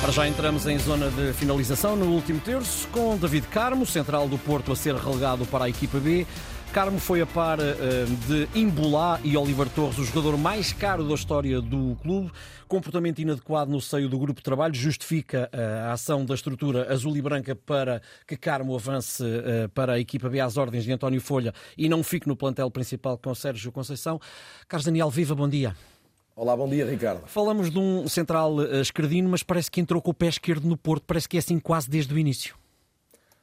Para já entramos em zona de finalização no último terço, com David Carmo, central do Porto, a ser relegado para a equipa B. Carmo foi a par uh, de Imbolá e Oliver Torres, o jogador mais caro da história do clube. Comportamento inadequado no seio do grupo de trabalho justifica uh, a ação da estrutura azul e branca para que Carmo avance uh, para a equipa B às ordens de António Folha e não fique no plantel principal com Sérgio Conceição. Carlos Daniel Viva, bom dia. Olá, bom dia, Ricardo. Falamos de um central uh, esquerdino, mas parece que entrou com o pé esquerdo no Porto, parece que é assim quase desde o início.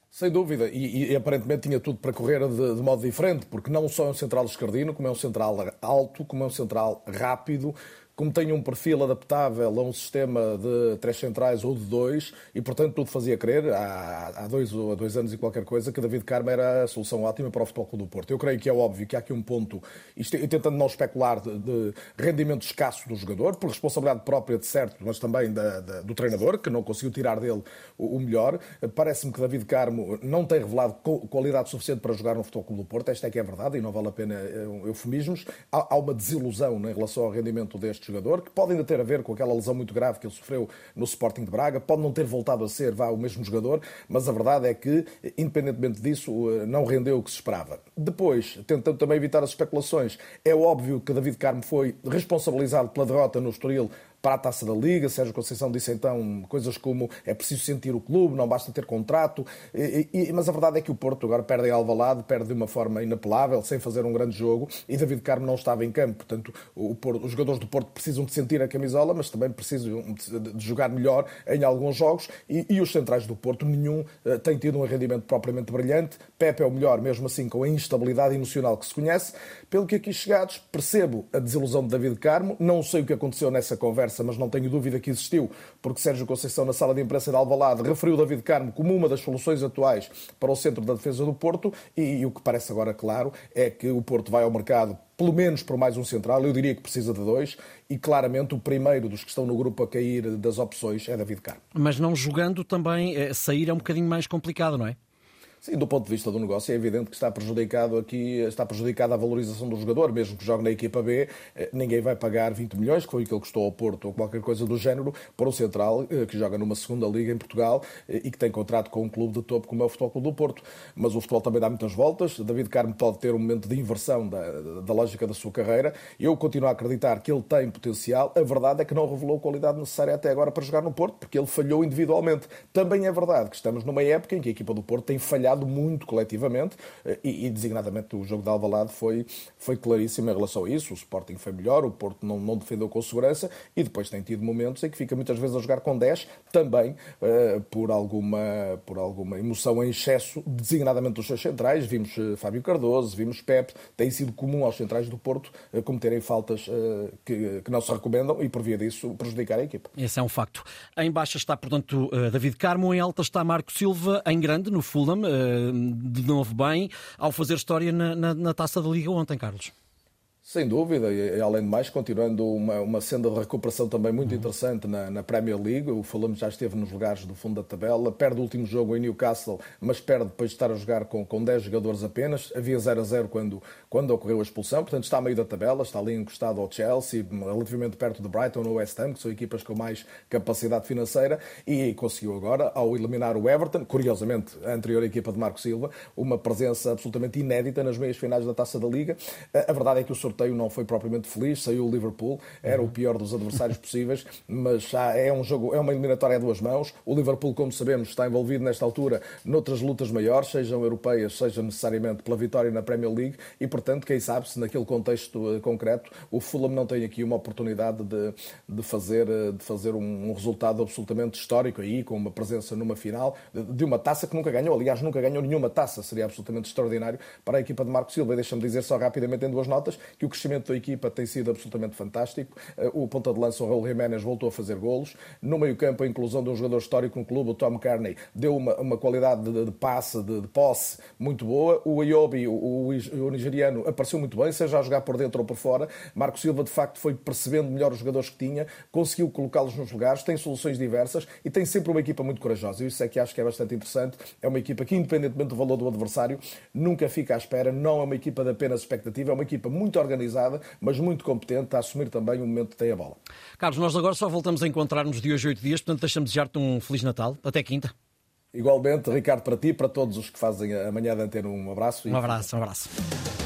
Sem dúvida, e, e, aparentemente tinha tudo para correr de, de, modo diferente, porque não só é um central esquerdino, como é um central alto, como é um central rápido, como tem um perfil adaptável a um sistema de três centrais ou de dois, e portanto tudo fazia crer, há, há dois há dois anos e qualquer coisa, que David Carmo era a solução ótima para o Futebol Clube do Porto. Eu creio que é óbvio que há aqui um ponto, isto, e tentando não especular, de, de, rendimento escasso do jogador, por responsabilidade própria de certo, mas também da, da, do treinador, que não conseguiu tirar dele o, o melhor. Parece-me que David Carmo não tem revelado qualidade suficiente para jogar no Futebol Clube do Porto, esta é que é verdade, e não vale a pena eh, eufemismos. Há, há uma desilusão em relação ao rendimento deste jogador, que pode ainda ter a ver com aquela lesão muito grave que ele sofreu no Sporting de Braga, pode não ter voltado a ser vá, o mesmo jogador, mas a verdade é que, independentemente disso, eh, não rendeu o que se esperava. Depois, tentando também evitar as especulações, é óbvio que David Carmo foi responsabilizado pela derrota no Estoril para a taça da Liga. Sérgio Conceição disse então coisas como é preciso sentir o clube, não basta ter contrato. E, e, mas a verdade é que o Porto agora perde em Alvalade, perde de uma forma inapelável, sem fazer um grande jogo. E David Carmo não estava em campo. Portanto, o os jogadores do Porto precisam de sentir a camisola, mas também precisam de jogar melhor em alguns jogos. E, e os centrais do Porto, nenhum uh, tem tido um rendimento propriamente brilhante. Pepe é o melhor, mesmo assim, com a instabilidade emocional que se conhece. Pelo que aqui chegados, percebo a desilusão de David Carmo. Não sei o que aconteceu nessa conversa mas não tenho dúvida que existiu, porque Sérgio Conceição, na sala de imprensa de Alvalade, referiu David Carmo como uma das soluções atuais para o centro da defesa do Porto, e, e o que parece agora claro é que o Porto vai ao mercado pelo menos por mais um central, eu diria que precisa de dois, e claramente o primeiro dos que estão no grupo a cair das opções é David Carmo. Mas não jogando também, eh, sair é um bocadinho mais complicado, não é? Sim, do ponto de vista do negócio é evidente que está prejudicado aqui, está prejudicada a valorização do jogador, mesmo que jogue na equipa B, eh, ninguém vai pagar 20 milhões, que foi o que custou ao Porto ou qualquer coisa do género, para um central eh, que joga numa segunda liga em Portugal eh, e que tem contrato com um clube de topo como é o Futebol Clube do Porto. Mas o futebol também dá muitas voltas, David Carmo pode ter um momento de inversão da, da lógica da sua carreira. Eu continuo a acreditar que ele tem potencial, a verdade é que não revelou a qualidade necessária até agora para jogar no Porto, porque ele falhou individualmente. Também é verdade que estamos numa época em que a equipa do Porto tem falhado muito coletivamente coletivamente e, e, designadamente o jogo de Alvalade foi, foi claríssimo em relação a isso. O Sporting foi melhor, o Porto não, não defendeu com segurança e depois tem tido momentos em que fica muitas vezes a jogar com 10, também uh, por, alguma, por alguma emoção em excesso, designadamente dos seus centrais. Vimos uh, Fábio Cardoso, vimos Pepe, tem sido comum aos centrais do Porto uh, cometerem faltas que, que não se recomendam e por via disso prejudicar a equipa. Esse é um facto. Em baixa está, portanto, David Carmo, em alta está Marco Silva, em grande, no Fulham, de novo bem ao fazer história na, na, na taça da Liga ontem, Carlos. Sem dúvida, e além de mais, continuando uma, uma senda de recuperação também muito uhum. interessante na, na, Premier League. O Fulham já esteve nos lugares do fundo da tabela, perde o último jogo em Newcastle, mas perde depois de estar a jogar com, com 10 jogadores apenas. Havia 0 a 0 quando, quando ocorreu a expulsão, portanto está a meio da tabela, está ali encostado ao Chelsea, relativamente perto de Brighton ou West Ham, que são equipas com mais capacidade financeira, e conseguiu agora, ao eliminar o Everton, curiosamente a anterior equipa de Marco Silva, uma presença absolutamente inédita nas meias finais da Taça da Liga. A verdade é que o sorteio não foi propriamente feliz, saiu o Liverpool, era uhum. o pior dos adversários possíveis, mas já é um jogo, é uma eliminatória a duas mãos. O Liverpool, como sabemos, está envolvido nesta altura noutras lutas maiores, sejam europeias, seja necessariamente pela vitória na Premier League, e portanto, quem sabe se naquele contexto eh, concreto o Fulham não tem aqui uma oportunidade de, de fazer, eh, de fazer um, um resultado absolutamente histórico aí, com uma presença numa final de uma taça que nunca ganhou, aliás, nunca ganhou nenhuma taça, seria absolutamente extraordinário para a equipa de Marco Silva. E deixa-me dizer só rapidamente em duas notas que o crescimento da equipa tem sido absolutamente fantástico. Eh, o ponta de lança, o Raul Jiménez, voltou a fazer golos. No meio-campo, a inclusão de um jogador histórico no clube, o Tom Carney, deu uma, uma qualidade de, de passe, de, de, posse muito boa. O Ayobi, o, o, o, nigeriano, apareceu muito bem, seja a jogar por dentro ou por fora. Marco Silva, de facto, foi percebendo melhor os jogadores que tinha, conseguiu colocá-los nos lugares, tem soluções diversas e tem sempre uma equipa muito corajosa. E isso é que acho que é bastante interessante. É uma equipa que, independentemente do valor do adversário, nunca fica à espera. Não é uma equipa de apenas expectativa, é uma equipa muito organizada organizada, mas muito competente a assumir também o momento que tem a bola. Carlos, nós agora só voltamos a encontrar-nos de hoje a oito dias, portanto deixamos desejar-te um Feliz Natal. Até quinta. Igualmente, Ricardo, para ti e para todos os que fazem a manhã de antena, um abraço. Um abraço, um abraço.